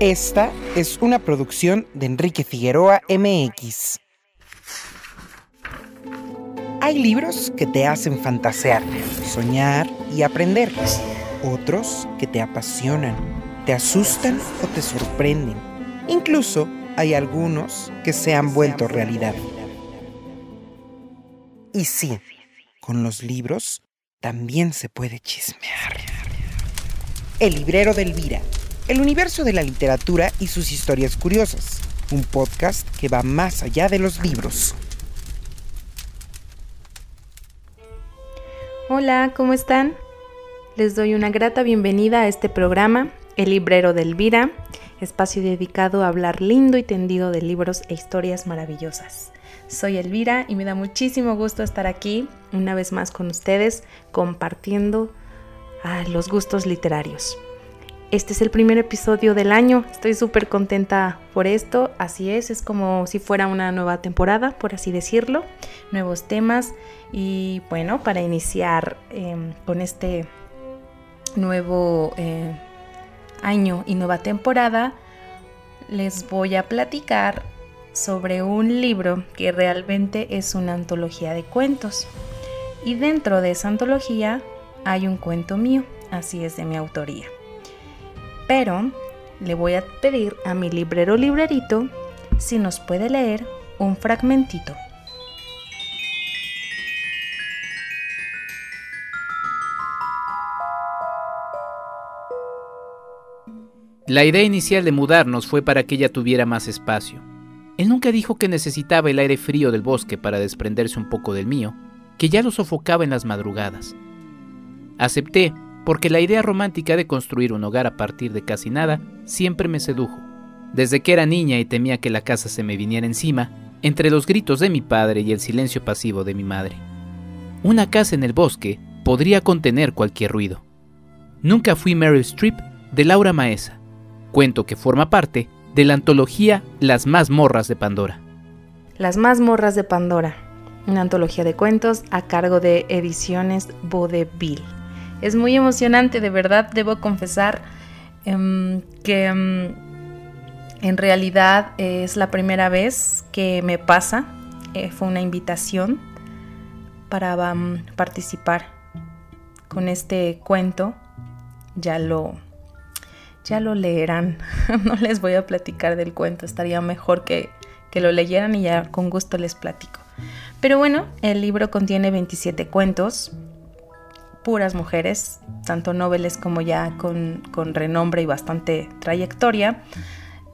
Esta es una producción de Enrique Figueroa MX. Hay libros que te hacen fantasear, soñar y aprender. Otros que te apasionan, te asustan o te sorprenden. Incluso hay algunos que se han vuelto realidad. Y sí, con los libros también se puede chismear. El librero de Elvira el universo de la literatura y sus historias curiosas, un podcast que va más allá de los libros. Hola, ¿cómo están? Les doy una grata bienvenida a este programa, El Librero de Elvira, espacio dedicado a hablar lindo y tendido de libros e historias maravillosas. Soy Elvira y me da muchísimo gusto estar aquí una vez más con ustedes compartiendo ah, los gustos literarios. Este es el primer episodio del año, estoy súper contenta por esto, así es, es como si fuera una nueva temporada, por así decirlo, nuevos temas. Y bueno, para iniciar em, con este nuevo eh, año y nueva temporada, les voy a platicar sobre un libro que realmente es una antología de cuentos. Y dentro de esa antología hay un cuento mío, así es de mi autoría pero le voy a pedir a mi librero librerito si nos puede leer un fragmentito. La idea inicial de mudarnos fue para que ella tuviera más espacio. Él nunca dijo que necesitaba el aire frío del bosque para desprenderse un poco del mío, que ya lo sofocaba en las madrugadas. Acepté porque la idea romántica de construir un hogar a partir de casi nada siempre me sedujo. Desde que era niña y temía que la casa se me viniera encima, entre los gritos de mi padre y el silencio pasivo de mi madre. Una casa en el bosque podría contener cualquier ruido. Nunca fui Meryl Streep de Laura Maesa, cuento que forma parte de la antología Las más morras de Pandora. Las más morras de Pandora, una antología de cuentos a cargo de Ediciones Vaudeville. Es muy emocionante, de verdad, debo confesar em, que em, en realidad es la primera vez que me pasa. Eh, fue una invitación para participar con este cuento. Ya lo, ya lo leerán. no les voy a platicar del cuento. Estaría mejor que, que lo leyeran y ya con gusto les platico. Pero bueno, el libro contiene 27 cuentos puras mujeres, tanto noveles como ya con, renombre y bastante trayectoria.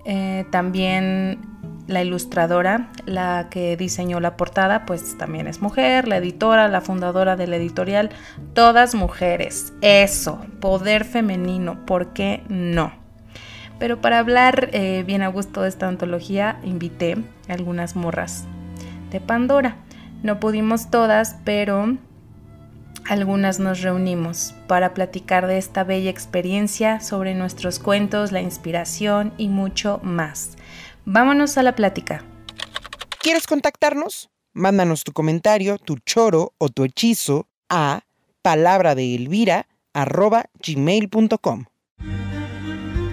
Eh, también la ilustradora, la que diseñó la portada, pues también es mujer, la editora, la fundadora de la editorial, todas mujeres. Eso, poder femenino, ¿por qué no? Pero para hablar eh, bien a gusto de esta antología, invité algunas morras de Pandora. No pudimos todas, pero algunas nos reunimos para platicar de esta bella experiencia sobre nuestros cuentos, la inspiración y mucho más. Vámonos a la plática. ¿Quieres contactarnos? Mándanos tu comentario, tu choro o tu hechizo a palabra.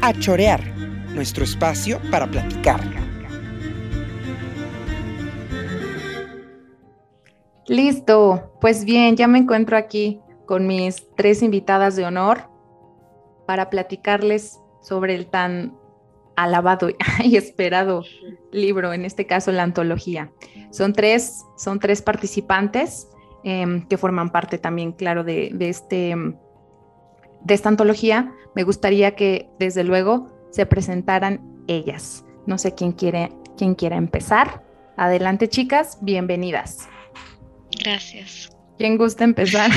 A chorear, nuestro espacio para platicar. Listo, pues bien, ya me encuentro aquí con mis tres invitadas de honor para platicarles sobre el tan alabado y esperado libro, en este caso la antología. Son tres, son tres participantes em, que forman parte también, claro, de, este, de esta antología. Me gustaría que desde luego se presentaran ellas. No sé quién quiere, quién quiera empezar. Adelante, chicas, bienvenidas. Gracias. ¿Quién gusta empezar?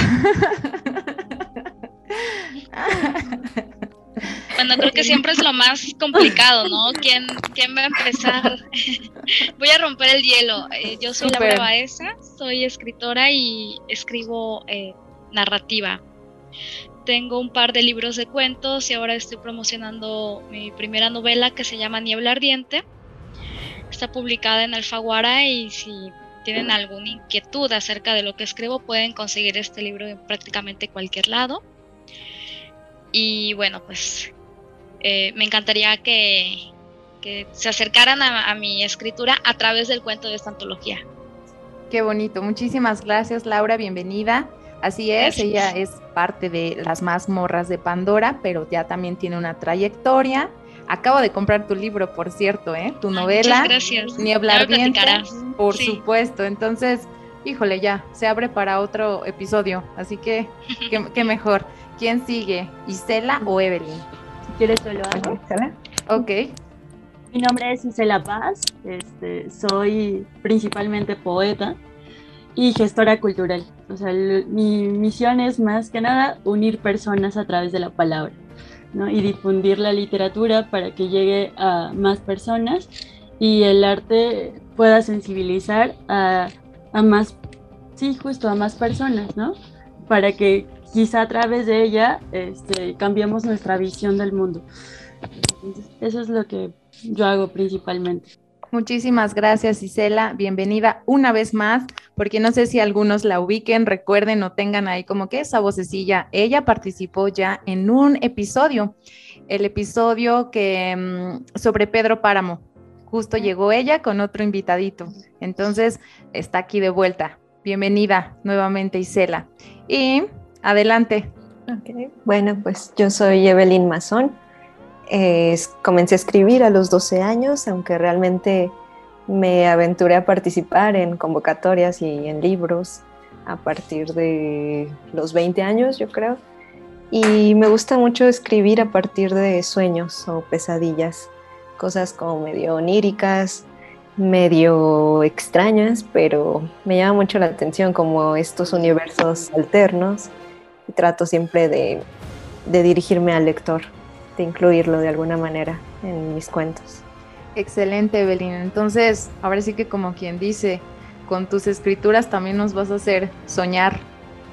Bueno, creo que siempre es lo más complicado, ¿no? ¿Quién, quién va a empezar? Voy a romper el hielo. Eh, yo soy Laura Baeza, soy escritora y escribo eh, narrativa. Tengo un par de libros de cuentos y ahora estoy promocionando mi primera novela que se llama Niebla Ardiente. Está publicada en Alfaguara y si tienen alguna inquietud acerca de lo que escribo, pueden conseguir este libro en prácticamente cualquier lado. Y bueno, pues eh, me encantaría que, se acercaran a, mi escritura a través del cuento de esta antología. Qué bonito, muchísimas gracias Laura, bienvenida. Así es, ella es parte de las mazmorras de Pandora, pero ya también tiene una trayectoria. Acabo de comprar tu libro, por cierto, ¿eh? Tu novela. Muchas gracias. Niebla Ardiente, por supuesto. Entonces, híjole, ya, se abre para otro episodio. Así que, qué, mejor. ¿Quién sigue? ¿Isela o Evelyn? Si quieres, yo lo hago. Ok. Mi nombre es Isela Paz. Este, soy principalmente poeta y gestora cultural. O sea, mi misión es más que nada unir personas a través de la palabra y difundir la literatura para que llegue a más personas y el arte pueda sensibilizar a, a más, sí, justo a más personas, ¿no? Para que quizá a través de ella este, cambiemos nuestra visión del mundo. eso es lo que yo hago principalmente. Muchísimas gracias, Isela. Bienvenida una vez más, porque no sé si algunos la ubiquen, recuerden o tengan ahí como que esa vocecilla. Ella participó ya en un episodio, el episodio que mm, sobre Pedro Páramo. Justo llegó ella con otro invitadito. Entonces, está aquí de vuelta. Bienvenida nuevamente, Isela. Y adelante. Bueno, pues yo soy Evelyn Mazón comencé a escribir a los 12 años, aunque realmente me aventuré a participar en convocatorias y en libros a partir de los 20 años, yo creo. Y me gusta mucho escribir a partir de sueños o pesadillas, cosas como medio oníricas, medio extrañas, pero me llama mucho la atención como estos universos alternos y trato siempre de, de dirigirme al lector de incluirlo de alguna manera en mis cuentos. Excelente, Evelyn. Entonces, ahora sí que como quien dice, con tus escrituras también nos vas a hacer soñar.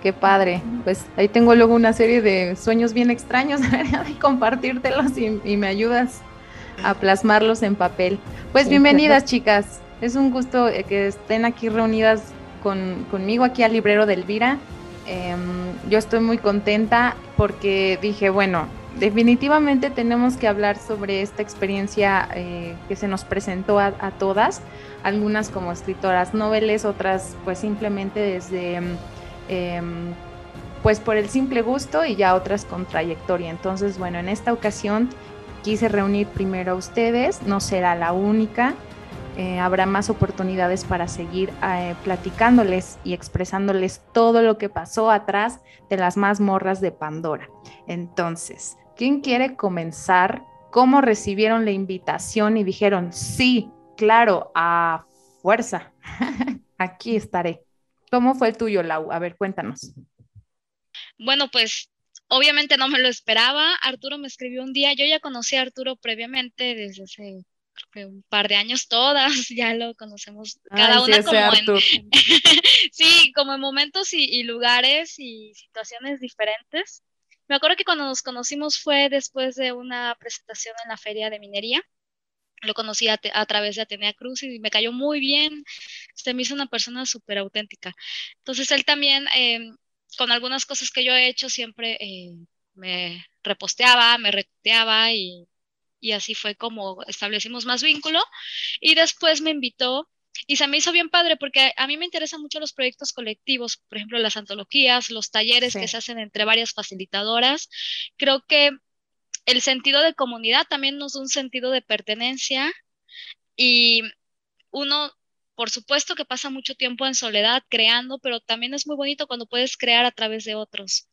Qué padre. Pues ahí tengo luego una serie de sueños bien extraños, de compartírtelos y, y, me ayudas a plasmarlos en papel. Pues bienvenidas, chicas. Es un gusto eh, que estén aquí reunidas con, conmigo aquí al librero de Elvira. Em, yo estoy muy contenta porque dije, bueno, definitivamente tenemos que hablar sobre esta experiencia eh, que se nos presentó a, todas, algunas como escritoras noveles, otras pues simplemente desde, em, pues por el simple gusto y ya otras con trayectoria. Entonces, bueno, en esta ocasión quise reunir primero a ustedes, no será la única. Eh, habrá más oportunidades para seguir eh, platicándoles y expresándoles todo lo que pasó atrás de las mazmorras de Pandora. Entonces, ¿Quién quiere comenzar? ¿Cómo recibieron la invitación y dijeron, sí, claro, a fuerza? Aquí estaré. ¿Cómo fue el tuyo, Lau? A ver, cuéntanos. Bueno, pues obviamente no me lo esperaba. Arturo me escribió un día. Yo ya conocí a Arturo previamente desde hace un par de años todas, ya lo conocemos cada una como en sí, como en momentos y, lugares y situaciones diferentes. Me acuerdo que cuando nos conocimos fue después de una presentación en la feria de minería. Lo conocí a, través de Atenea Cruz y me cayó muy bien. Se me hizo una persona súper auténtica. Entonces él también, em, con algunas cosas que yo he hecho, siempre eh, me reposteaba, me retuiteaba y, y así fue como establecimos más vínculo. Y después me invitó y se me hizo bien padre porque a mí me interesan mucho los proyectos colectivos, por ejemplo, las antologías, los talleres que se hacen entre varias facilitadoras. Creo que el sentido de comunidad también nos da un sentido de pertenencia y uno, por supuesto que pasa mucho tiempo en soledad creando, pero también es muy bonito cuando puedes crear a través de otros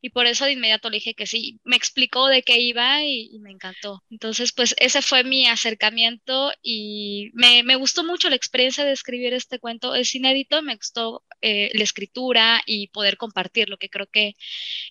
y por eso de inmediato le dije que sí. Me explicó de qué iba y, me encantó. Entonces, pues ese fue mi acercamiento y me, me, gustó mucho la experiencia de escribir este cuento. Es inédito, me gustó eh, la escritura y poder compartirlo, que creo que,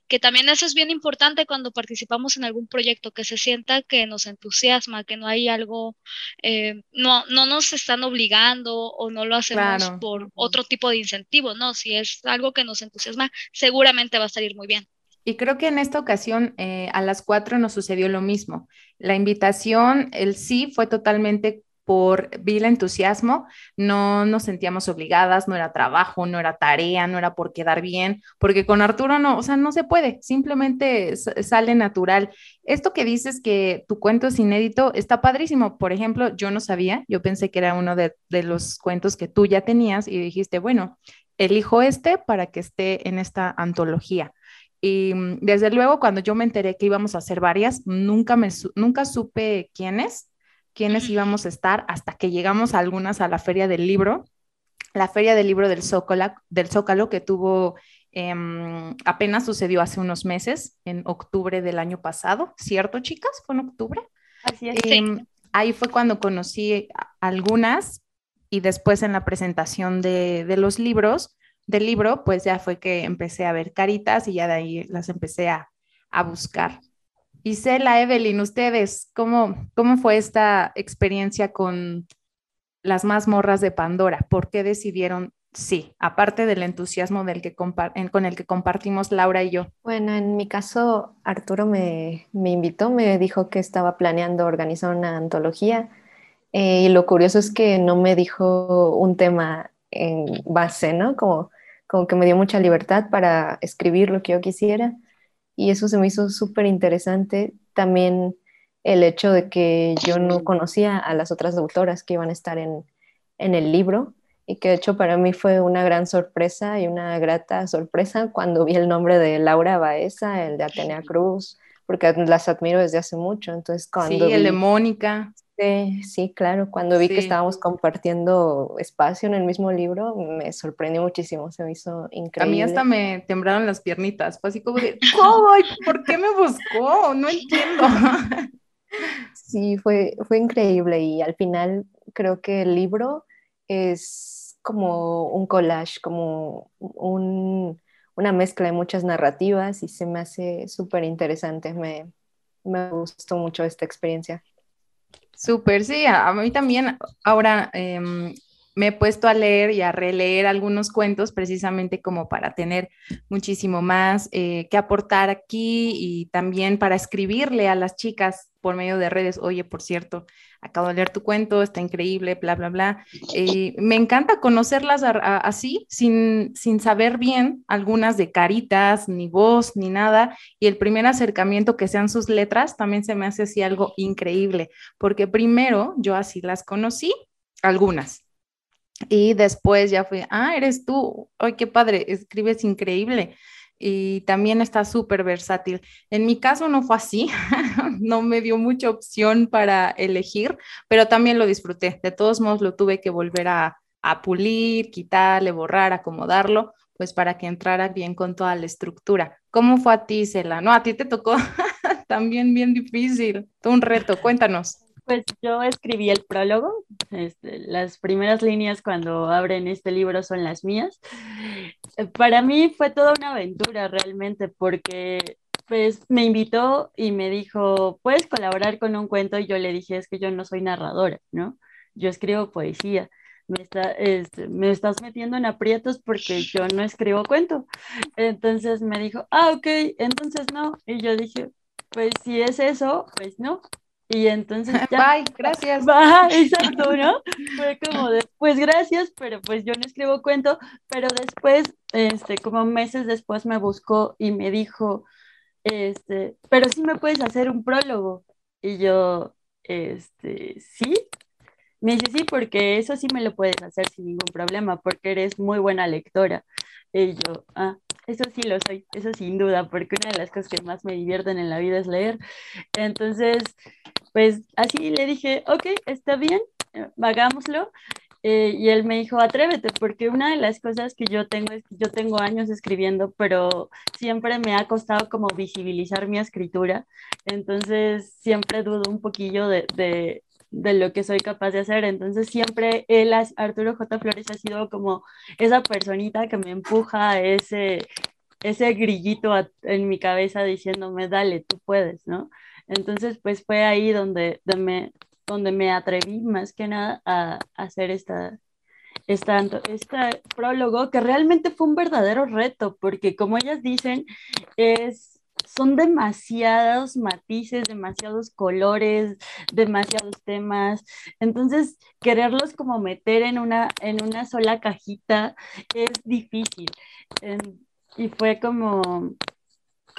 que también eso es bien importante cuando participamos en algún proyecto, que se sienta que nos entusiasma, que no hay algo, eh, no, no nos están obligando o no lo hacemos por otro tipo de incentivo, no, si es algo que nos entusiasma, seguramente va a salir muy bien. Y creo que en esta ocasión eh, a las cuatro nos sucedió lo mismo. La invitación, el sí, fue totalmente por vil entusiasmo, no nos sentíamos obligadas, no era trabajo, no era tarea, no era por quedar bien, porque con Arturo no, o sea, no se puede, simplemente sale natural. Esto que dices que tu cuento es inédito está padrísimo. Por ejemplo, yo no sabía, yo pensé que era uno de, de los cuentos que tú ya tenías y dijiste, bueno, elijo este para que esté en esta antología. Y mm, desde luego, cuando yo me enteré que íbamos a hacer varias, nunca, me, nunca supe quiénes, quiénes íbamos a estar hasta que llegamos algunas a la Feria del Libro, la Feria del Libro del Zócalo, del Zócalo que tuvo em, apenas sucedió hace unos meses, en octubre del año pasado, ¿cierto, chicas? ¿Fue en octubre? Así es. Em, ahí fue cuando conocí algunas y después en la presentación de, de, los libros, del libro, pues ya fue que empecé a ver caritas y ya de ahí las empecé a, a buscar. Isela, Evelyn, ustedes, ¿cómo, ¿cómo fue esta experiencia con las mazmorras de Pandora? ¿Por qué decidieron sí, aparte del entusiasmo del que con el que compartimos Laura y yo? Bueno, en mi caso, Arturo me, me invitó, me dijo que estaba planeando organizar una antología eh, y lo curioso es que no me dijo un tema en base, ¿no? Como, como que me dio mucha libertad para escribir lo que yo quisiera y eso se me hizo súper interesante. También el hecho de que yo no conocía a las otras autoras que iban a estar en, en el libro y que de hecho para mí fue una gran sorpresa y una grata sorpresa cuando vi el nombre de Laura Baeza, el de Atenea Cruz, porque las admiro desde hace mucho. Entonces, cuando sí, el de Mónica. Sí, claro, cuando vi que estábamos compartiendo espacio en el mismo libro, me sorprendió muchísimo, se me hizo increíble. A mí hasta me temblaron las piernitas, fue así como de, ¿cómo? ¿Por qué me buscó? No entiendo. Sí, fue, fue increíble y al final creo que el libro es como un collage, como un, una mezcla de muchas narrativas y se me hace súper interesante, me, me gustó mucho esta experiencia. Súper, sí, a, mí también ahora em, me he puesto a leer y a releer algunos cuentos precisamente como para tener muchísimo más eh, que aportar aquí y también para escribirle a las chicas por medio de redes, oye, por cierto, acabo de leer tu cuento, está increíble, bla, bla, bla. Eh, me encanta conocerlas así, sin, sin saber bien algunas de caritas, ni voz, ni nada. Y el primer acercamiento que sean sus letras también se me hace así algo increíble, porque primero yo así las conocí, algunas. Y después ya fui, ah, eres tú, ay, qué padre, escribes increíble y también está súper versátil. En mi caso no fue así, no me dio mucha opción para elegir, pero también lo disfruté. De todos modos lo tuve que volver a, pulir, quitarle, borrar, acomodarlo, pues para que entrara bien con toda la estructura. ¿Cómo fue a ti, Cela? No, a ti te tocó también bien difícil, un reto, cuéntanos. Pues yo escribí el prólogo, este, las primeras líneas cuando abren este libro son las mías. Para mí fue toda una aventura realmente porque pues me invitó y me dijo, ¿puedes colaborar con un cuento? Y yo le dije, es que yo no soy narradora, ¿no? Yo escribo poesía. Me, está, este, me estás metiendo en aprietos porque yo no escribo cuento. Entonces me dijo, ah, ok, entonces no. Y yo dije, pues si es eso, pues no. Y entonces ya. Bye, gracias. Va, exacto, ¿no? Fue como de, pues gracias, pero pues yo no escribo cuento, pero después, este, como meses después me buscó y me dijo, este, pero sí me puedes hacer un prólogo. Y yo, este, sí. Me dice, sí, porque eso sí me lo puedes hacer sin ningún problema, porque eres muy buena lectora. Y yo, ah, eso sí lo soy, eso sin duda, porque una de las cosas que más me divierten en la vida es leer. Entonces, pues así le dije, ok, está bien, eh, hagámoslo. Eh, y él me dijo, atrévete, porque una de las cosas que yo tengo es que yo tengo años escribiendo, pero siempre me ha costado como visibilizar mi escritura. Entonces, siempre dudo un poquillo de, de, de lo que soy capaz de hacer. Entonces siempre él, Arturo J. Flores, ha sido como esa personita que me empuja ese, ese grillito en mi cabeza diciéndome, dale, tú puedes, ¿no? Entonces, pues fue ahí donde, donde, me, donde me atreví más que nada a, hacer esta, esta, este prólogo, que realmente fue un verdadero reto, porque como ellas dicen, es son demasiados matices, demasiados colores, demasiados temas. Entonces, quererlos como meter en una, en una sola cajita es difícil. y fue como,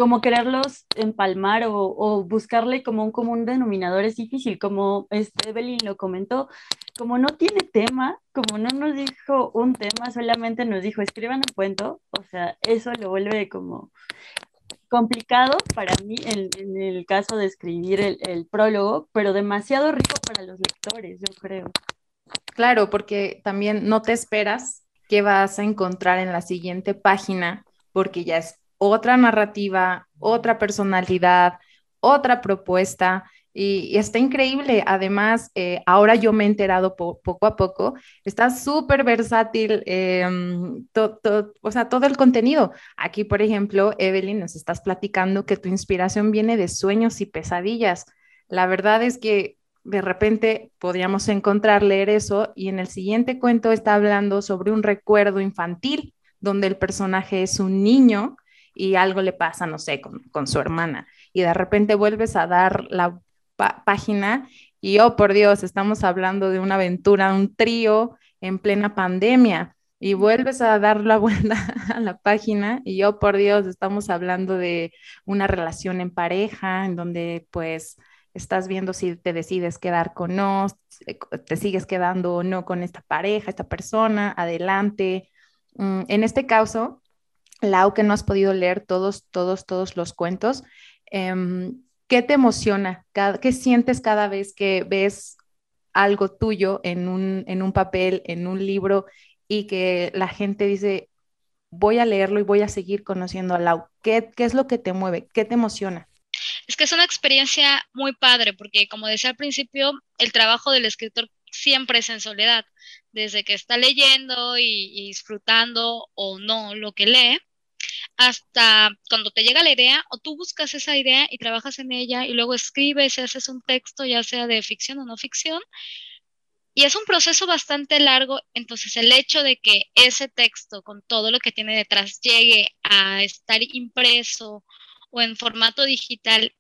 como quererlos empalmar o, buscarle como un común denominador es difícil, como este Evelyn lo comentó, como no tiene tema, como no nos dijo un tema, solamente nos dijo escriban un cuento, o sea, eso lo vuelve como complicado para mí en, el caso de escribir el, prólogo, pero demasiado rico para los lectores, yo creo. Claro, porque también no te esperas qué vas a encontrar en la siguiente página, porque ya es otra narrativa, otra personalidad, otra propuesta. Y, está increíble. Además, eh, ahora yo me he enterado poco a poco, está súper versátil, em, o sea, todo el contenido. Aquí, por ejemplo, Evelyn, nos estás platicando que tu inspiración viene de sueños y pesadillas. La verdad es que de repente podríamos encontrar, leer eso y en el siguiente cuento está hablando sobre un recuerdo infantil donde el personaje es un niño y algo le pasa, no sé, con, con su hermana. Y de repente vuelves a dar la página y, oh, por Dios, estamos hablando de una aventura, un trío en plena pandemia. Y vuelves a dar la vuelta a la página y, oh, por Dios, estamos hablando de una relación en pareja, en donde pues estás viendo si te decides quedar con no, te sigues quedando o no con esta pareja, esta persona, adelante. Mm, en este caso, Lau, que no has podido leer todos, todos, todos los cuentos, em, ¿qué te emociona? ¿Qué sientes cada vez que ves algo tuyo en un, en un papel, en un libro y que la gente dice, voy a leerlo y voy a seguir conociendo a Lau? ¿Qué, qué es lo que te mueve? ¿Qué te emociona? Es que es una experiencia muy padre porque, como decía al principio, el trabajo del escritor siempre es en soledad, desde que está leyendo y, y disfrutando o no lo que lee, hasta cuando te llega la idea o tú buscas esa idea y trabajas en ella y luego escribes y haces un texto, ya sea de ficción o no ficción. Y es un proceso bastante largo, entonces el hecho de que ese texto con todo lo que tiene detrás llegue a estar impreso o en formato digital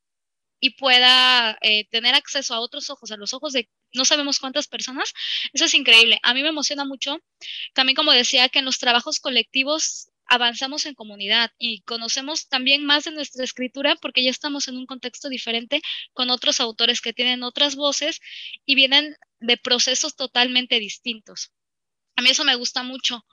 y pueda eh, tener acceso a otros ojos, a los ojos de no sabemos cuántas personas, eso es increíble. A mí me emociona mucho, también como decía, que en los trabajos colectivos avanzamos en comunidad y conocemos también más de nuestra escritura porque ya estamos en un contexto diferente con otros autores que tienen otras voces y vienen de procesos totalmente distintos. A mí eso me gusta mucho.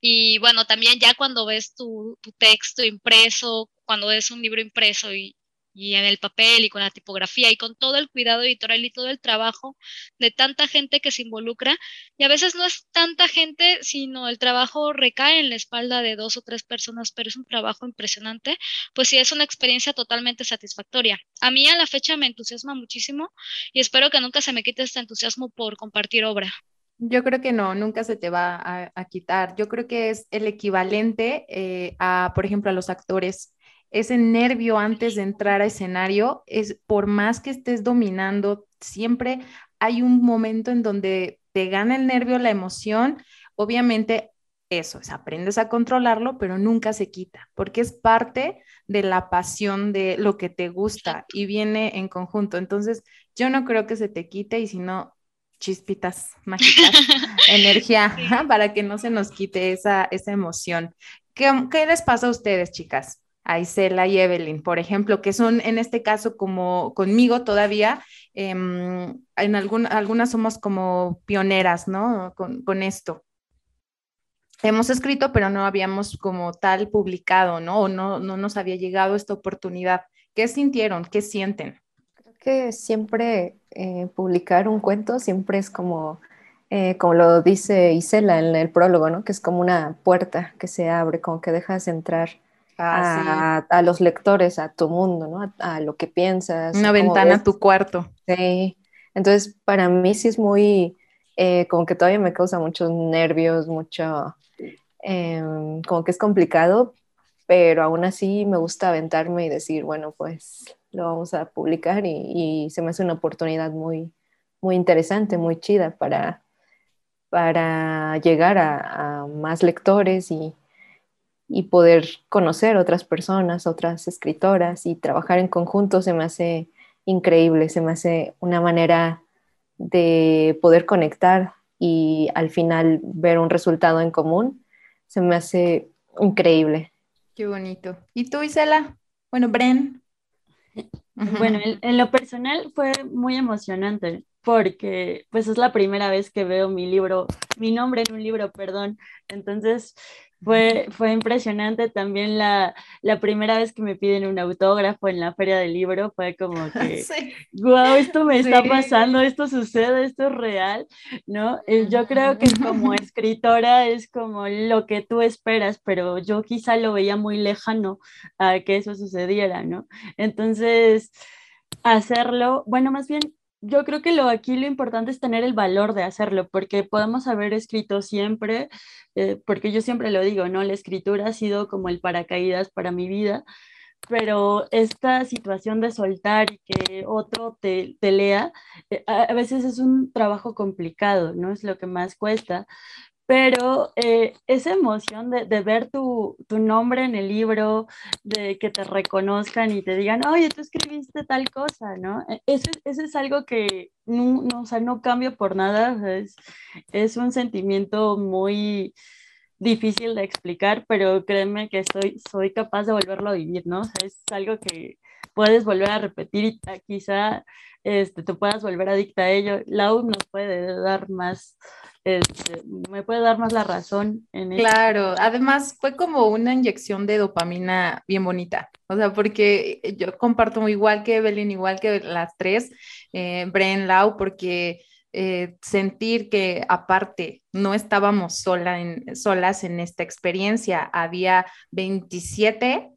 Y bueno, también ya cuando ves tu, texto impreso, cuando ves un libro impreso y, y en el papel y con la tipografía y con todo el cuidado editorial y todo el trabajo de tanta gente que se involucra. Y a veces no es tanta gente, sino el trabajo recae en la espalda de dos o tres personas, pero es un trabajo impresionante. Pues sí, es una experiencia totalmente satisfactoria. A mí a la fecha me entusiasma muchísimo y espero que nunca se me quite este entusiasmo por compartir obra. Yo creo que no, nunca se te va a, quitar. Yo creo que es el equivalente eh, a, por ejemplo, a los actores ese nervio antes de entrar a escenario es por más que estés dominando, siempre hay un momento en donde te gana el nervio, la emoción. Obviamente eso, es, aprendes a controlarlo, pero nunca se quita, porque es parte de la pasión de lo que te gusta y viene en conjunto. Entonces, yo no creo que se te quite y si no, chispitas mágicas, energía, para que no se nos quite esa, esa emoción. ¿Qué, ¿Qué les pasa a ustedes, chicas? A Isela y Evelyn, por ejemplo, que son en este caso como conmigo todavía, em, en algunas somos como pioneras, ¿no? Con, esto. Hemos escrito, pero no habíamos como tal publicado, ¿no? O no, no nos había llegado esta oportunidad. ¿Qué sintieron? ¿Qué sienten? Creo que siempre eh, publicar un cuento siempre es como, eh, como lo dice Isela en el prólogo, ¿no? Que es como una puerta que se abre, como que dejas entrar Ah, a, los lectores, a tu mundo, ¿no? A, lo que piensas. Una ventana a tu cuarto. Sí. Entonces, para mí sí es muy, eh, como que todavía me causa muchos nervios, mucho, em, como que es complicado, pero aún así me gusta aventarme y decir, bueno, pues lo vamos a publicar y, se me hace una oportunidad muy, muy interesante, muy chida para, para llegar a, a más lectores y, y poder conocer otras personas, otras escritoras y trabajar en conjunto se me hace increíble, se me hace una manera de poder conectar y al final ver un resultado en común, se me hace increíble. Qué bonito. ¿Y tú, Isela? Bueno, Bren. Bueno, en, lo personal fue muy emocionante porque pues es la primera vez que veo mi libro, mi nombre en un libro, perdón. Entonces fue, fue impresionante también la, la, primera vez que me piden un autógrafo en la feria del libro, fue como que, wow, esto me está pasando, esto sucede, esto es real, ¿no? Eh, yo creo que como escritora es como lo que tú esperas, pero yo quizá lo veía muy lejano a que eso sucediera, ¿no? Entonces, hacerlo, bueno, más bien yo creo que lo aquí lo importante es tener el valor de hacerlo, porque podemos haber escrito siempre, eh, porque yo siempre lo digo, ¿no? La escritura ha sido como el paracaídas para mi vida, pero esta situación de soltar y que otro te, lea, eh, a veces es un trabajo complicado, ¿no? Es lo que más cuesta, pero eh, esa emoción de, ver tu, nombre en el libro, de que te reconozcan y te digan, oye, tú escribiste tal cosa, ¿no? E, eso, es algo que no, no, o sea, no cambio por nada, es, es un sentimiento muy difícil de explicar, pero créeme que soy, soy capaz de volverlo a vivir, ¿no? es algo que puedes volver a repetir y quizá este, te puedas volver adicta a ello. Lau nos puede dar más este, me puede dar más la razón en Claro, además fue como una inyección de dopamina bien bonita, o sea, porque yo comparto igual que Evelyn, igual que las tres, eh, Bren, Lau, porque eh, sentir que aparte no estábamos sola en, solas en esta experiencia, había 27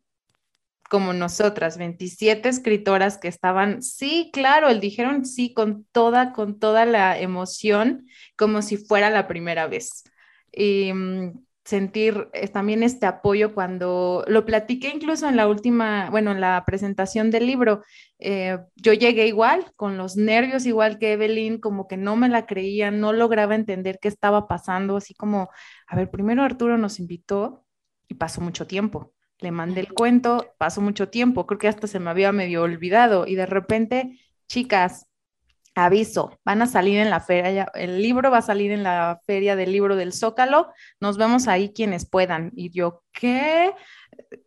como nosotras, 27 escritoras que estaban, sí, claro, el dijeron sí con toda, con toda la emoción, como si fuera la primera vez. Y mm, sentir eh, también este apoyo cuando lo platiqué incluso en la última, bueno, en la presentación del libro, eh, yo llegué igual, con los nervios igual que Evelyn, como que no me la creía, no lograba entender qué estaba pasando, así como, a ver, primero Arturo nos invitó y pasó mucho tiempo le mandé el cuento, pasó mucho tiempo, creo que hasta se me había medio olvidado y de repente, chicas, aviso, van a salir en la feria, el libro va a salir en la feria del libro del Zócalo, nos vemos ahí quienes puedan. Y yo, ¿qué?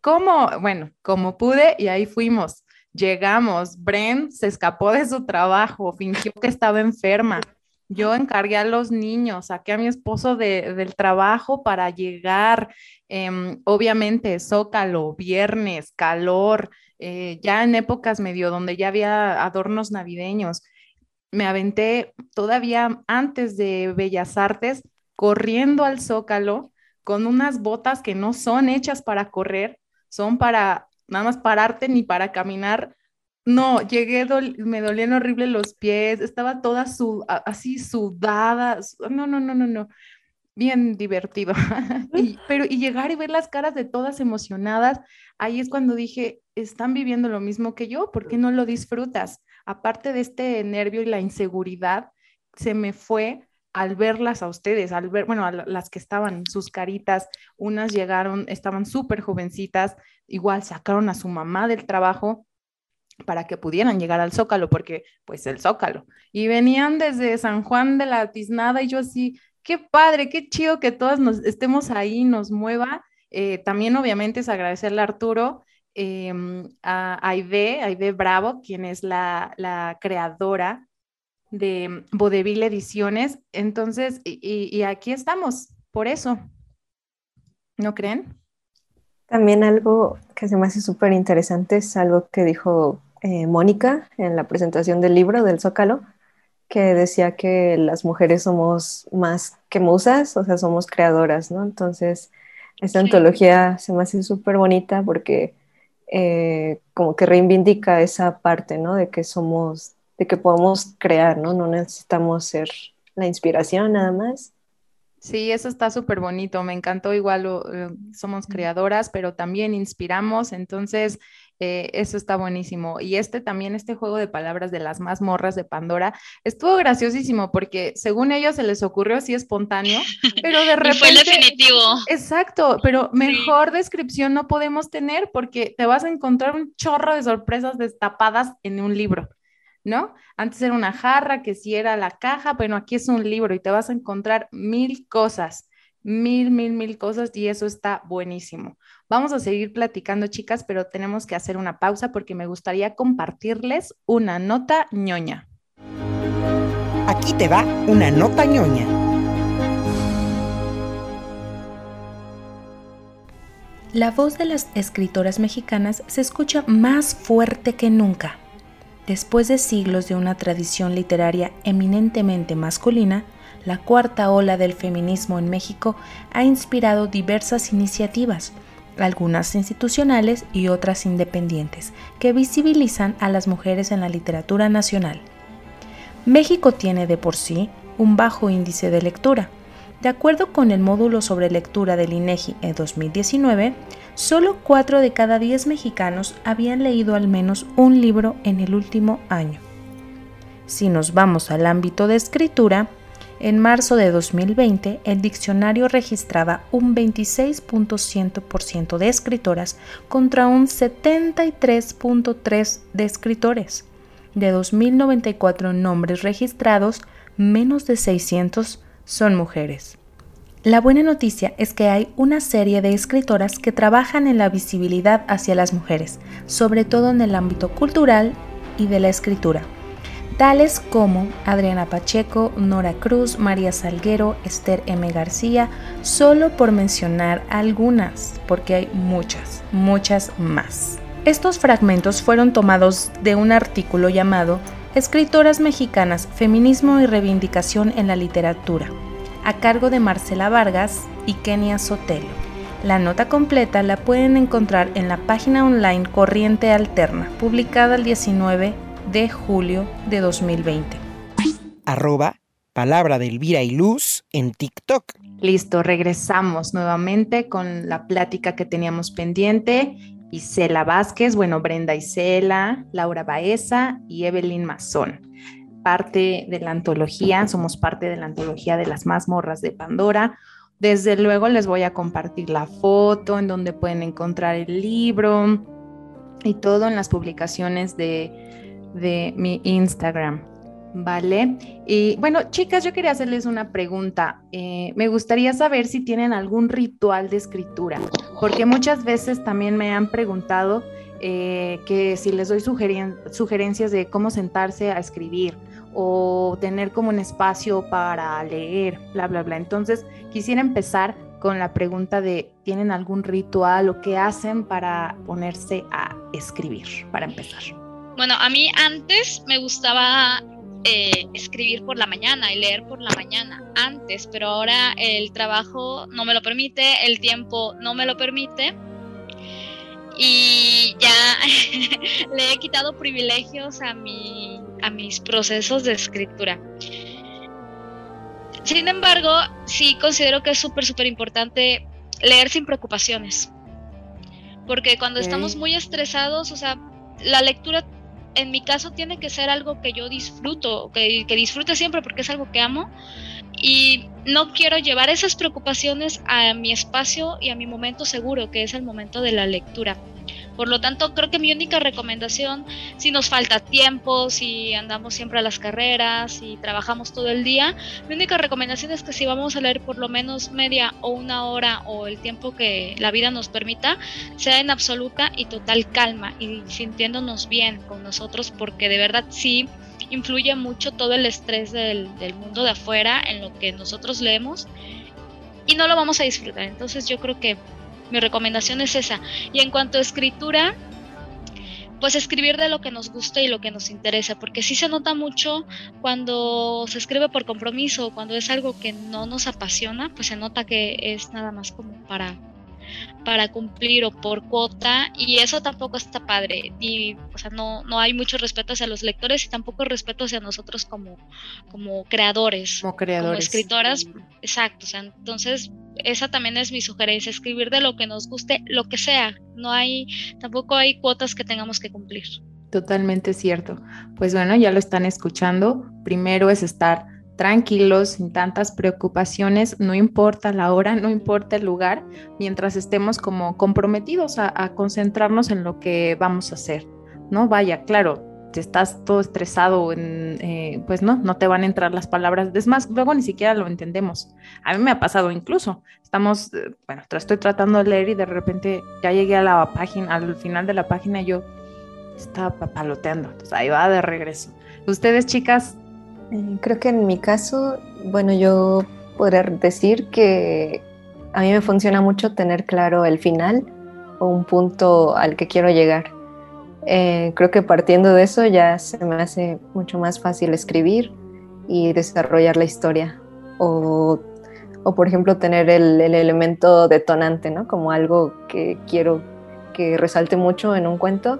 ¿Cómo? Bueno, como pude y ahí fuimos. Llegamos, Bren se escapó de su trabajo, fingió que estaba enferma. Yo encargué a los niños, saqué a mi esposo del trabajo para llegar. Em, obviamente, zócalo, viernes, calor, eh, ya en épocas medio donde ya había adornos navideños. Me aventé todavía antes de Bellas Artes, corriendo al zócalo con unas botas que no son hechas para correr, son para nada más pararte ni para caminar no, llegué, me dolían horrible los pies, estaba toda su, así sudada. No, no, no, no, no. Bien divertido. y, pero y llegar y ver las caras de todas emocionadas, ahí es cuando dije, están viviendo lo mismo que yo, ¿por qué no lo disfrutas? Aparte de este nervio y la inseguridad, se me fue al verlas a ustedes, al ver, bueno, a las que estaban, sus caritas, unas llegaron, estaban súper jovencitas, igual sacaron a su mamá del trabajo para que pudieran llegar al Zócalo, porque pues el Zócalo. Y venían desde San Juan de la Tiznada y yo así, qué padre, qué chido que todas nos estemos ahí, nos mueva. Eh, también obviamente es agradecerle a Arturo, em, a Aide, Aide Bravo, quien es la, la creadora de Vodevil Ediciones. Entonces, y, y aquí estamos, por eso. ¿No creen? También algo que se me hace súper interesante es algo que dijo eh, Mónica en la presentación del libro del Zócalo, que decía que las mujeres somos más que musas, o sea, somos creadoras, ¿no? Entonces, esta antología se me hace súper bonita porque eh, como que reivindica esa parte, ¿no? De que somos, de que podemos crear, ¿no? No necesitamos ser la inspiración nada más. Sí, eso está súper bonito, me encantó igual, somos creadoras, pero también inspiramos, entonces Eh, eso está buenísimo. Y este también, este juego de palabras de las mazmorras de Pandora, estuvo graciosísimo porque según ellos se les ocurrió así espontáneo, pero de repente... fue definitivo. Exacto, pero mejor descripción no podemos tener porque te vas a encontrar un chorro de sorpresas destapadas en un libro. ¿no? Antes era una jarra, que si era la caja, bueno, aquí es un libro y te vas a encontrar mil cosas, mil, mil, mil cosas y eso está buenísimo. Vamos a seguir platicando, chicas, pero tenemos que hacer una pausa porque me gustaría compartirles una nota ñoña. Aquí te va una nota ñoña. La voz de las escritoras mexicanas se escucha más fuerte que nunca. Después de siglos de una tradición literaria eminentemente masculina, la cuarta ola del feminismo en México ha inspirado diversas iniciativas, algunas institucionales y otras independientes, que visibilizan a las mujeres en la literatura nacional. México tiene de por sí un bajo índice de lectura. De acuerdo con el módulo sobre lectura del INEGI en 2019, solo 4 de cada 10 mexicanos habían leído al menos un libro en el último año. Si nos vamos al ámbito de escritura, en marzo de 2020 el diccionario registraba un 26.1% de escritoras contra un 73.3% de escritores. De 2.094 nombres registrados, menos de 600 son mujeres. La buena noticia es que hay una serie de escritoras que trabajan en la visibilidad hacia las mujeres, sobre todo en el ámbito cultural y de la escritura, tales como Adriana Pacheco, Nora Cruz, María Salguero, Esther M. García, solo por mencionar algunas, porque hay muchas, muchas más. Estos fragmentos fueron tomados de un artículo llamado Escritoras Mexicanas, Feminismo y Reivindicación en la Literatura, a cargo de Marcela Vargas y Kenia Sotelo. La nota completa la pueden encontrar en la página online Corriente Alterna, publicada el 19 de julio de 2020. Arroba Palabra de Elvira y Luz en TikTok. Listo, regresamos nuevamente con la plática que teníamos pendiente. Isela Vázquez, bueno, Brenda Isela, Laura Baeza y Evelyn Mazón parte de la antología, somos parte de la antología de las mazmorras de Pandora. Desde luego les voy a compartir la foto en donde pueden encontrar el libro y todo en las publicaciones de, de mi Instagram. ¿Vale? Y bueno, chicas, yo quería hacerles una pregunta. Eh, me gustaría saber si tienen algún ritual de escritura, porque muchas veces también me han preguntado eh, que si les doy sugerencias de cómo sentarse a escribir o tener como un espacio para leer, bla, bla, bla. Entonces, quisiera empezar con la pregunta de, ¿tienen algún ritual o qué hacen para ponerse a escribir, para empezar? Bueno, a mí antes me gustaba eh, escribir por la mañana y leer por la mañana, antes, pero ahora el trabajo no me lo permite, el tiempo no me lo permite y ya le he quitado privilegios a, mi, a mis procesos de escritura. Sin embargo, sí considero que es súper, súper importante leer sin preocupaciones. Porque cuando estamos muy estresados, o sea, la lectura en mi caso tiene que ser algo que yo disfruto, que, que disfrute siempre porque es algo que amo y no quiero llevar esas preocupaciones a mi espacio y a mi momento seguro, que es el momento de la lectura. Por lo tanto, creo que mi única recomendación, si nos falta tiempo, si andamos siempre a las carreras, y trabajamos todo el día, mi única recomendación es que si vamos a leer por lo menos media o una hora o el tiempo que la vida nos permita, sea en absoluta y total calma y sintiéndonos bien con nosotros, porque de verdad sí influye mucho todo el estrés del, del mundo de afuera en lo que nosotros leemos y no lo vamos a disfrutar. Entonces yo creo que mi recomendación es esa. Y en cuanto a escritura, pues escribir de lo que nos gusta y lo que nos interesa, porque sí se nota mucho cuando se escribe por compromiso, cuando es algo que no nos apasiona, pues se nota que es nada más como para para cumplir o por cuota y eso tampoco está padre. Y o sea no, no hay mucho respeto hacia los lectores y tampoco respeto hacia nosotros como como creadores como creadores. como escritoras. Exacto o sea entonces esa también es mi sugerencia, escribir de lo que nos guste, lo que sea. No hay, tampoco hay cuotas que tengamos que cumplir. Totalmente cierto. Pues bueno, ya lo están escuchando. Primero es estar tranquilos, sin tantas preocupaciones, no importa la hora, no importa el lugar, mientras estemos como comprometidos a, concentrarnos en lo que vamos a hacer, ¿no? Vaya, claro, estás todo estresado, en, eh, pues no, no te van a entrar las palabras. Es más, luego ni siquiera lo entendemos. A mí me ha pasado incluso. Estamos, eh, bueno, estoy tratando de leer y de repente ya llegué a la página, al final de la página y yo estaba papaloteando. Entonces ahí va de regreso. Ustedes, chicas, eh, creo que en mi caso, bueno, yo podría decir que a mí me funciona mucho tener claro el final o un punto al que quiero llegar. Eh, creo que partiendo de eso ya se me hace mucho más fácil escribir y desarrollar la historia. O, o por ejemplo, tener el, el, elemento detonante, ¿no? Como algo que quiero que resalte mucho en un cuento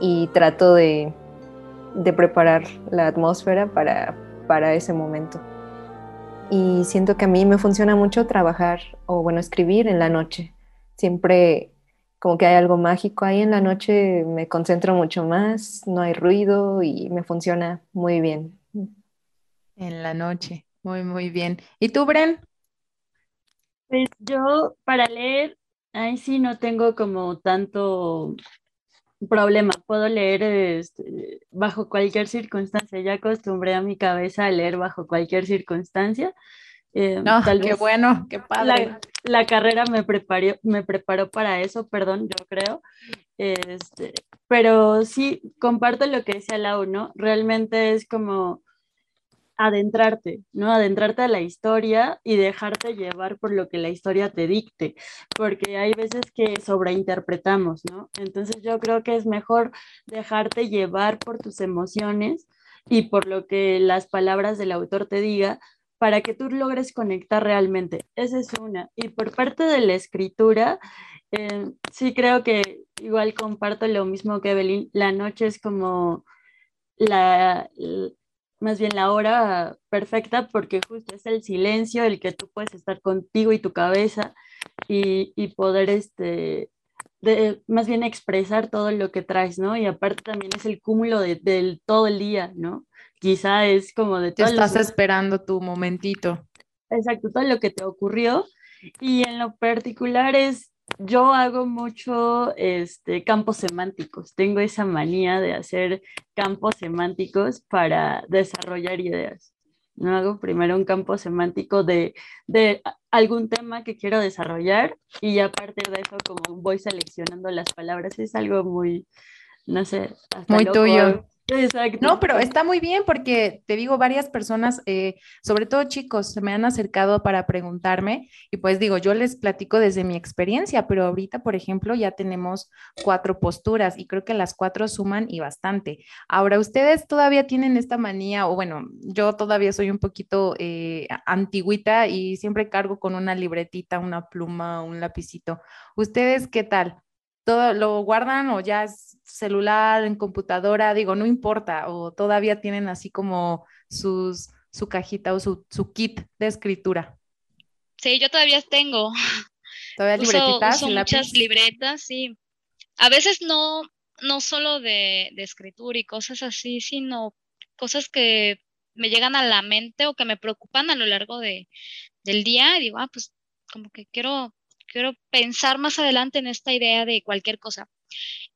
y trato de, de preparar la atmósfera para, para ese momento. Y siento que a mí me funciona mucho trabajar o bueno, escribir en la noche. Siempre como que hay algo mágico ahí en la noche, me concentro mucho más, no hay ruido y me funciona muy bien. En la noche, muy, muy bien. ¿Y tú, Bren? Pues yo para leer, ahí sí no tengo como tanto problema, puedo leer este, bajo cualquier circunstancia. Ya acostumbré a mi cabeza a leer bajo cualquier circunstancia. Eh, no, tal qué bueno, qué padre. La, carrera me preparó, me preparó para eso, perdón, yo creo. Este, pero sí, comparto lo que decía Lau, ¿no? Realmente es como adentrarte, ¿no? Adentrarte a la historia y dejarte llevar por lo que la historia te dicte, porque hay veces que sobreinterpretamos, ¿no? Entonces yo creo que es mejor dejarte llevar por tus emociones y por lo que las palabras del autor te diga para que tú logres conectar realmente. Esa es una. Y por parte de la escritura, eh, sí creo que igual comparto lo mismo que Evelyn, la noche es como la, más bien la hora perfecta porque justo es el silencio el que tú puedes estar contigo y tu cabeza y, y poder este de, más bien expresar todo lo que traes, ¿no? Y aparte también es el cúmulo de, del todo el día, ¿no? Quizá es como de todo. Estás esperando tu momentito. Exacto, todo lo que te ocurrió. Y en lo particular es yo hago mucho este, campos semánticos. Tengo esa manía de hacer campos semánticos para desarrollar ideas. ¿no? Hago primero un campo semántico de, de algún tema que quiero desarrollar y a partir de eso como voy seleccionando las palabras. Es algo muy, no sé, muy tuyo. No, pero está muy bien porque te digo, varias personas, eh, sobre todo chicos, se me han acercado para preguntarme y pues digo, yo les platico desde mi experiencia, pero ahorita, por ejemplo, ya tenemos cuatro posturas y creo que las cuatro suman y bastante. Ahora, ustedes todavía tienen esta manía, o bueno, yo todavía soy un poquito eh, antiguita y siempre cargo con una libretita, una pluma, un lapicito. ¿Ustedes qué tal? ¿Todo lo guardan o ya es celular, en computadora, digo, no importa, o todavía tienen así como sus, su cajita o su, su kit de escritura. Sí, yo todavía tengo. ¿Todavía libretitas? muchas libretas, sí. A veces no, no solo de, de escritura y cosas así, sino cosas que me llegan a la mente o que me preocupan a lo largo de, del día. Y digo, ah, pues como que quiero, quiero pensar más adelante en esta idea de cualquier cosa.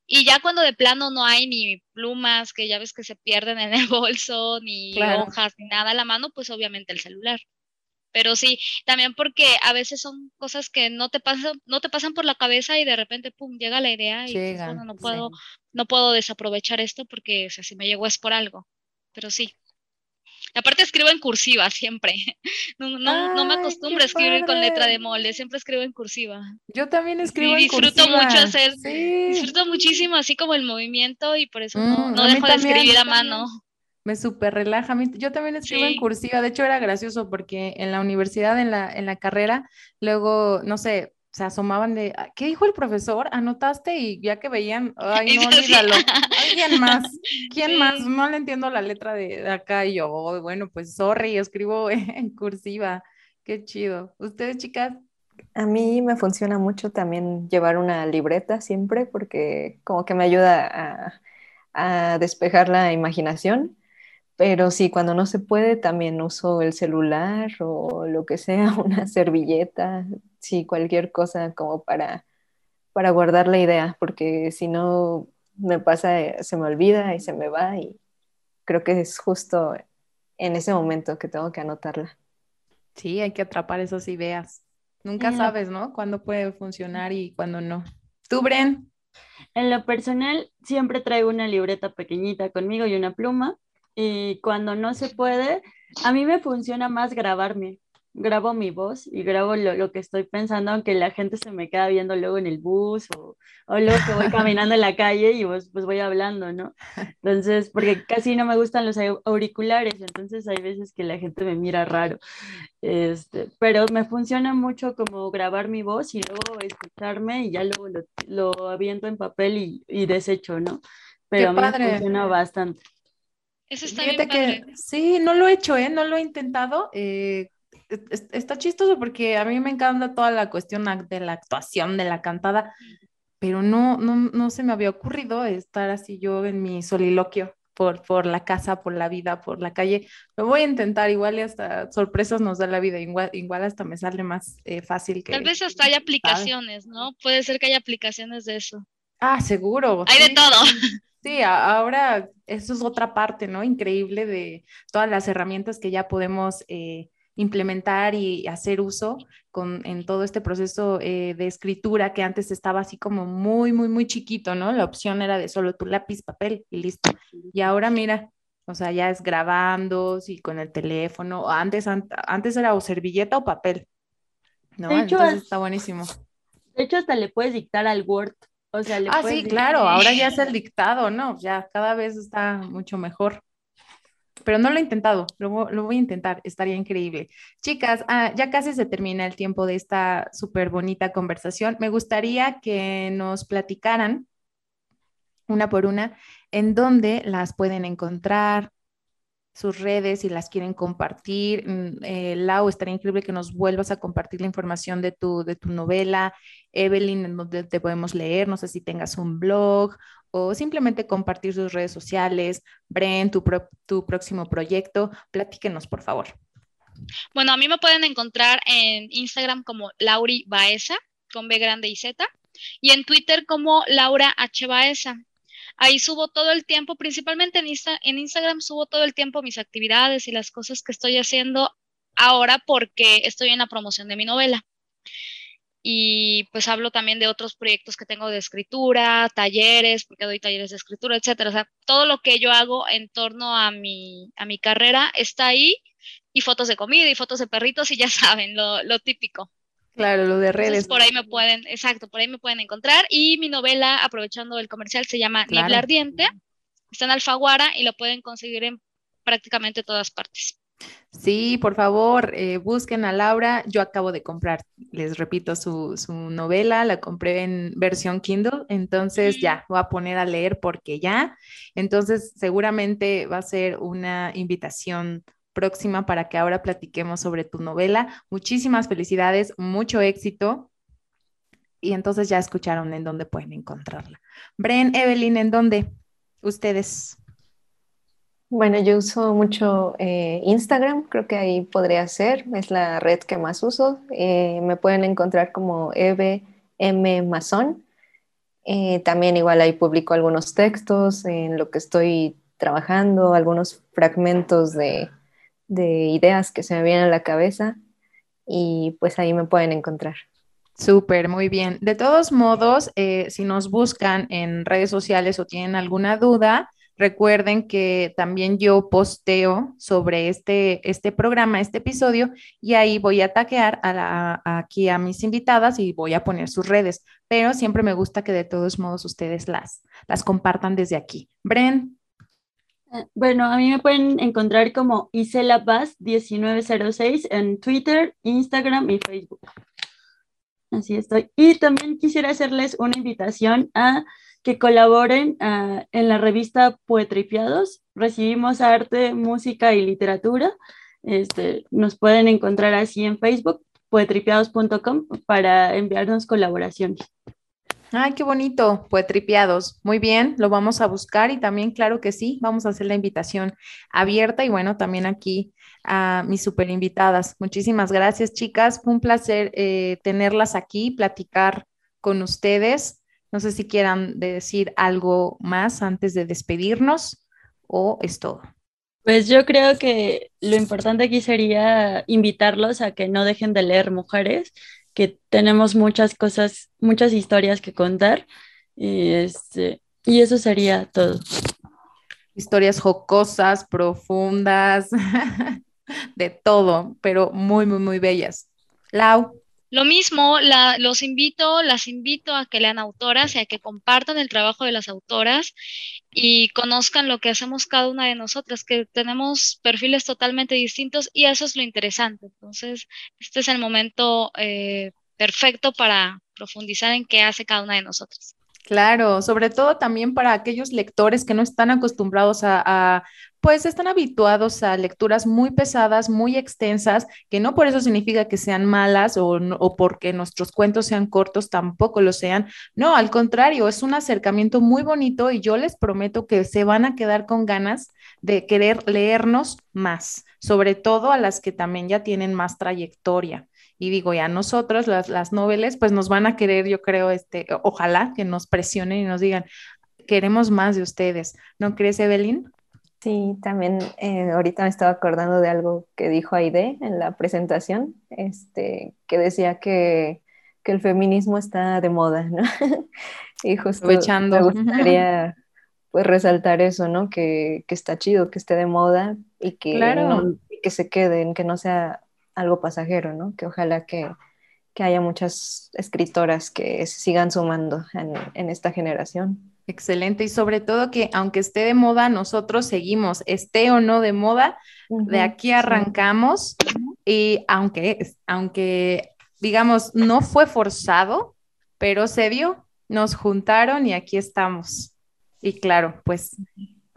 Y ya cuando de plano no hay ni plumas, que ya ves que se pierden en el bolso, ni hojas, ni nada a la mano, pues obviamente el celular. Pero sí, también porque a veces son cosas que no te pasan, no te pasan por la cabeza y de repente pum, llega la idea y bueno, no puedo, no puedo desaprovechar esto porque si me llegó es por algo. Pero sí. Aparte escribo en cursiva siempre. No, no, me acostumbro a escribir con letra de molde, siempre escribo en cursiva. Yo también escribo en cursiva. Disfruto mucho hacer, disfruto muchísimo así como el movimiento y por eso no, mm, dejo de escribir a mano. Me súper relaja. Yo también escribo en cursiva. De hecho, era gracioso porque en la universidad, en la, en la carrera, luego, no sé, se asomaban de, ah, ¿qué dijo el profesor? Anotaste y ya que veían, ay, no, olvídalo. Alguien más, ¿quién más? No le entiendo la letra de, acá y yo, oh, bueno, pues sorry, escribo en cursiva. Qué chido. ¿Ustedes, chicas? A mí me funciona mucho también llevar una libreta siempre porque como que me ayuda a, a despejar la imaginación. Pero sí, cuando no se puede, también uso el celular o lo que sea, una servilleta, sí, cualquier cosa como para, para guardar la idea, porque si no me pasa, eh, se me olvida y se me va y creo que es justo en ese momento que tengo que anotarla. Sí, hay que atrapar esas ideas. Nunca sabes, ¿no? Cuándo puede funcionar y cuándo no. ¿Tú, Bren? En lo personal, siempre traigo una libreta pequeñita conmigo y una pluma. Y cuando no se puede, a mí me funciona más grabarme grabo mi voz y grabo lo, que estoy pensando, aunque la gente se me queda viendo luego en el bus o, o luego que voy caminando en la calle y pues, pues voy hablando, ¿no? Entonces, porque casi no me gustan los auriculares, entonces hay veces que la gente me mira raro. Este, pero me funciona mucho como grabar mi voz y luego escucharme y ya luego lo, lo aviento en papel y, y desecho, ¿no? Pero a mí me funciona bastante. Eso está bien que sí, no lo he hecho, ¿eh? No lo he intentado. Eh, está chistoso porque a mí me encanta toda la cuestión de la actuación, de la cantada, pero no, no, no se me había ocurrido estar así yo en mi soliloquio por, por la casa, por la vida, por la calle. Lo voy a intentar, igual y hasta sorpresas nos da la vida, igual, igual hasta me sale más eh, fácil que... Tal vez hasta hay aplicaciones, ¿no? Puede ser que haya aplicaciones de eso. Ah, seguro. Hay de todo. Sí, ahora eso es otra parte, ¿no? Increíble de todas las herramientas que ya podemos eh, implementar y hacer uso con, en todo este proceso eh, de escritura que antes estaba así como muy, muy, muy chiquito, ¿no? La opción era de solo tu lápiz, papel y listo. Y ahora mira, o sea, ya es grabando, sí, con el teléfono. Antes, antes era o servilleta o papel. ¿no? hecho, Entonces está buenísimo. De hecho, hasta le puedes dictar al Word. O sea, le ah, sí, claro, ahora ya es el dictado, ¿no? Ya cada vez está mucho mejor pero no lo he intentado, lo, voy a intentar, estaría increíble. Chicas, ah, ya casi se termina el tiempo de esta súper bonita conversación. Me gustaría que nos platicaran una por una en dónde las pueden encontrar, sus redes si las quieren compartir. Mm, eh, Lau, estaría increíble que nos vuelvas a compartir la información de tu, de tu novela. Evelyn, en donde te podemos leer, no sé si tengas un blog o simplemente compartir sus redes sociales. Bren, tu, tu próximo proyecto. Platíquenos, por favor. Bueno, a mí me pueden encontrar en Instagram como Lauri Baeza, con B grande y Z, y en Twitter como Laura H. Baeza. Ahí subo todo el tiempo, principalmente en, Instagram subo todo el tiempo mis actividades y las cosas que estoy haciendo ahora porque estoy en la promoción de mi novela. Y pues hablo también de otros proyectos que tengo de escritura, talleres, porque doy talleres de escritura, etcétera. O sea, todo lo que yo hago en torno a mi, a mi carrera está ahí y fotos de comida y fotos de perritos y ya saben, lo, lo típico. Claro, lo de redes. por ahí me pueden, exacto, por ahí me pueden encontrar. Y mi novela, aprovechando el comercial, se llama Niebla Ardiente. Está en Alfaguara y lo pueden conseguir en prácticamente todas partes. Sí, por favor, eh, busquen a Laura. Yo acabo de comprar, les repito, su, su, novela, la compré en versión Kindle, entonces ya, voy a poner a leer porque ya. Entonces, seguramente va a ser una invitación próxima para que ahora platiquemos sobre tu novela. Muchísimas felicidades, mucho éxito. Y entonces ya escucharon en dónde pueden encontrarla. Bren, Evelyn, ¿en dónde? Ustedes. Bueno, yo uso mucho eh, Instagram, creo que ahí podría ser, es la red que más uso. Eh, me pueden encontrar como Eve M. Mazón. Eh, también igual ahí publico algunos textos en lo que estoy trabajando, algunos fragmentos de, de ideas que se me vienen a la cabeza y pues ahí me pueden encontrar. Súper, muy bien. De todos modos, eh, si nos buscan en redes sociales o tienen alguna duda, recuerden que también yo posteo sobre este, este programa, este episodio, y ahí voy a taquear a aquí a mis invitadas y voy a poner sus redes, pero siempre me gusta que de todos modos ustedes las, las compartan desde aquí. Bren, bueno, a mí me pueden encontrar como Isela Paz 1906 en Twitter, Instagram y Facebook. Así estoy. Y también quisiera hacerles una invitación a que colaboren ah, en la revista Poetripiados. Recibimos arte, música y literatura. Este, nos pueden encontrar así en Facebook poetripiados.com para enviarnos colaboraciones. Ay, qué bonito, poetripiados. Muy bien, lo vamos a buscar y también, claro que sí, vamos a hacer la invitación abierta y bueno, también aquí a mis super invitadas. Muchísimas gracias, chicas. Fue un placer eh, tenerlas aquí, platicar con ustedes. No sé si quieran decir algo más antes de despedirnos o es todo. Pues yo creo que lo importante aquí sería invitarlos a que no dejen de leer mujeres, que tenemos muchas cosas, muchas historias que contar y, este, y eso sería todo. Historias jocosas, profundas, de todo, pero muy, muy, muy bellas. Lau. Lo mismo, los invito, las invito a que lean autoras y a que compartan el trabajo de las autoras y conozcan lo que hacemos cada una de nosotras, que tenemos perfiles totalmente distintos y eso es lo interesante. Entonces, este es el momento eh, perfecto para profundizar en qué hace cada una de nosotras. Claro, sobre todo también para aquellos lectores que no están acostumbrados a, pues están habituados a lecturas muy pesadas, muy extensas, que no por eso significa que sean malas o, o porque nuestros cuentos sean cortos, tampoco lo sean. No, al contrario, es un acercamiento muy bonito y yo les prometo que se van a quedar con ganas de querer leernos más, sobre todo a las que también ya tienen más trayectoria. Y digo, ya nosotros, las, las noveles, pues nos van a querer, yo creo, este, ojalá que nos presionen y nos digan, queremos más de ustedes. ¿No crees, Evelyn? Sí, también eh, ahorita me estaba acordando de algo que dijo Aide en la presentación, este, que decía que, que el feminismo está de moda, ¿no? y justo me gustaría pues resaltar eso, ¿no? Que, que, está chido, que esté de moda y que, no, que se queden, que no sea algo pasajero, ¿no? Que ojalá que, haya muchas escritoras que se sigan sumando en, esta generación. Excelente y sobre todo que aunque esté de moda, nosotros seguimos, esté o no de moda, de aquí arrancamos y aunque, aunque digamos no fue forzado, pero se dio, nos juntaron y aquí estamos. Y claro, pues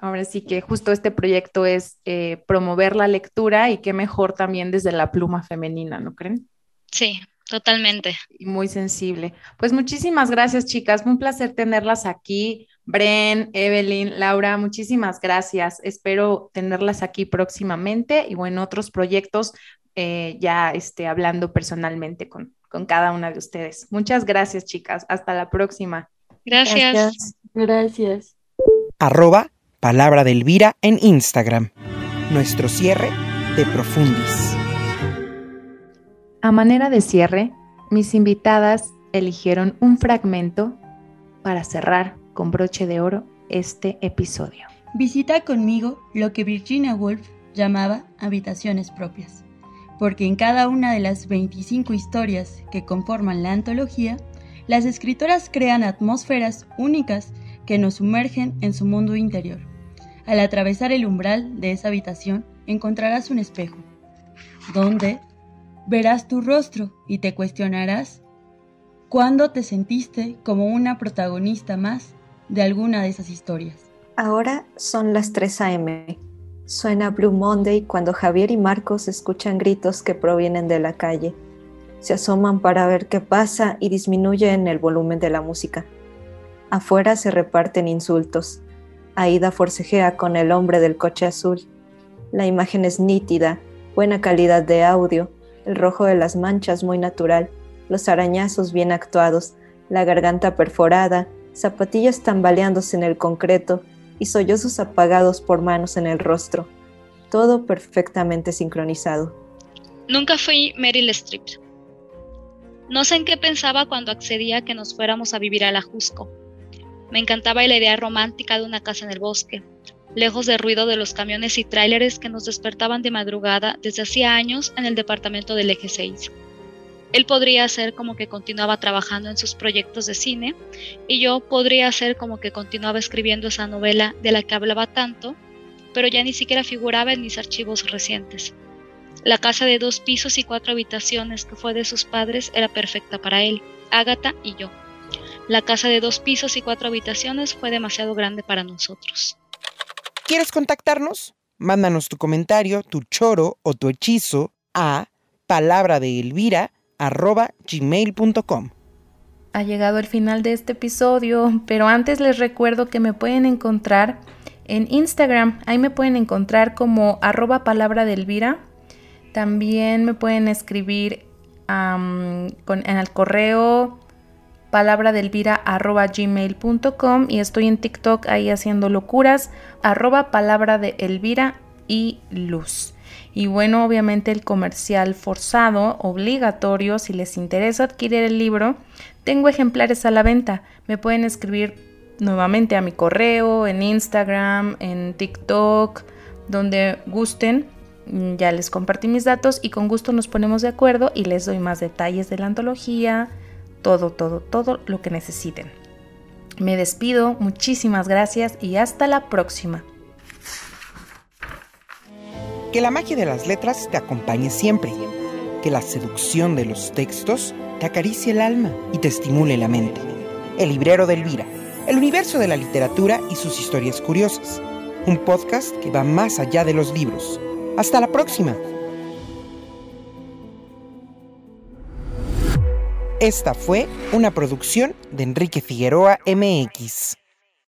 Ahora sí que justo este proyecto es eh, promover la lectura y qué mejor también desde la pluma femenina, ¿no creen? Sí, totalmente. Y muy sensible. Pues muchísimas gracias, chicas. un placer tenerlas aquí. Bren, Evelyn, Laura, muchísimas gracias. Espero tenerlas aquí próximamente y bueno, otros proyectos eh, ya esté hablando personalmente con, con cada una de ustedes. Muchas gracias, chicas. Hasta la próxima. Gracias. Gracias. gracias. Arroba Palabra de Elvira en Instagram. Nuestro cierre de Profundis. A manera de cierre, mis invitadas eligieron un fragmento para cerrar con broche de oro este episodio. Visita conmigo lo que Virginia Woolf llamaba habitaciones propias, porque en cada una de las 25 historias que conforman la antología, las escritoras crean atmósferas únicas que nos sumergen en su mundo interior. Al atravesar el umbral de esa habitación encontrarás un espejo, donde verás tu rostro y te cuestionarás cuándo te sentiste como una protagonista más de alguna de esas historias. Ahora son las 3 a.m. Suena Blue Monday cuando Javier y Marcos escuchan gritos que provienen de la calle. Se asoman para ver qué pasa y disminuyen el volumen de la música. Afuera se reparten insultos. Aida forcejea con el hombre del coche azul. La imagen es nítida, buena calidad de audio, el rojo de las manchas muy natural, los arañazos bien actuados, la garganta perforada, zapatillas tambaleándose en el concreto y sollozos apagados por manos en el rostro. Todo perfectamente sincronizado. Nunca fui Meryl Streep. No sé en qué pensaba cuando accedía a que nos fuéramos a vivir a la Jusco. Me encantaba la idea romántica de una casa en el bosque, lejos del ruido de los camiones y tráileres que nos despertaban de madrugada desde hacía años en el departamento del Eje 6. Él podría hacer como que continuaba trabajando en sus proyectos de cine y yo podría hacer como que continuaba escribiendo esa novela de la que hablaba tanto, pero ya ni siquiera figuraba en mis archivos recientes. La casa de dos pisos y cuatro habitaciones que fue de sus padres era perfecta para él, Ágata y yo. La casa de dos pisos y cuatro habitaciones fue demasiado grande para nosotros. ¿Quieres contactarnos? Mándanos tu comentario, tu choro o tu hechizo a palabra de Elvira gmail.com. Ha llegado el final de este episodio, pero antes les recuerdo que me pueden encontrar en Instagram. Ahí me pueden encontrar como arroba palabra de Elvira. También me pueden escribir en el correo palabra de Elvira arroba gmail.com y estoy en TikTok ahí haciendo locuras arroba palabra de Elvira y luz. Y bueno, obviamente el comercial forzado, obligatorio, si les interesa adquirir el libro, tengo ejemplares a la venta. Me pueden escribir nuevamente a mi correo, en Instagram, en TikTok, donde gusten. Ya les compartí mis datos y con gusto nos ponemos de acuerdo y les doy más detalles de la antología, todo, todo, todo lo que necesiten. Me despido, muchísimas gracias y hasta la próxima. Que la magia de las letras te acompañe siempre. Que la seducción de los textos te acaricie el alma y te estimule la mente. El librero de Elvira. El universo de la literatura y sus historias curiosas. Un podcast que va más allá de los libros. Hasta la próxima. Esta fue una producción de Enrique Figueroa MX.